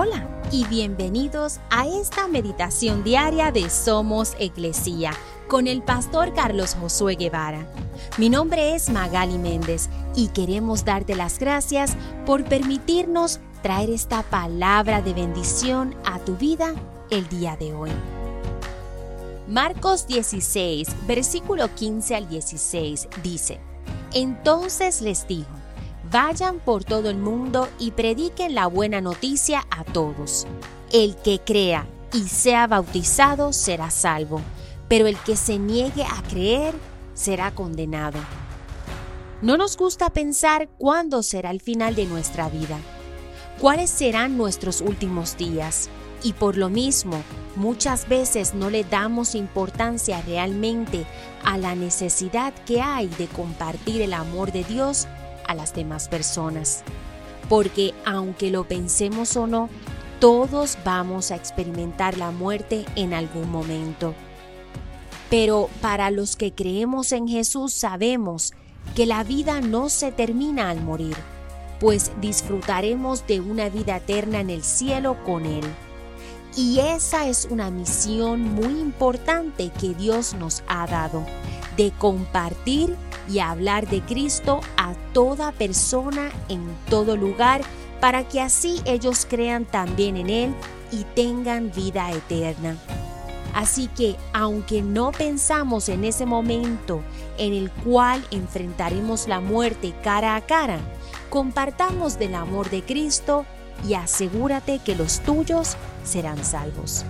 Hola y bienvenidos a esta meditación diaria de Somos Iglesia con el pastor Carlos Josué Guevara. Mi nombre es Magali Méndez y queremos darte las gracias por permitirnos traer esta palabra de bendición a tu vida el día de hoy. Marcos 16, versículo 15 al 16 dice, Entonces les dijo, Vayan por todo el mundo y prediquen la buena noticia a todos. El que crea y sea bautizado será salvo, pero el que se niegue a creer será condenado. No nos gusta pensar cuándo será el final de nuestra vida, cuáles serán nuestros últimos días, y por lo mismo muchas veces no le damos importancia realmente a la necesidad que hay de compartir el amor de Dios a las demás personas. Porque aunque lo pensemos o no, todos vamos a experimentar la muerte en algún momento. Pero para los que creemos en Jesús sabemos que la vida no se termina al morir, pues disfrutaremos de una vida eterna en el cielo con Él. Y esa es una misión muy importante que Dios nos ha dado, de compartir y hablar de Cristo a toda persona en todo lugar para que así ellos crean también en Él y tengan vida eterna. Así que aunque no pensamos en ese momento en el cual enfrentaremos la muerte cara a cara, compartamos del amor de Cristo y asegúrate que los tuyos serán salvos.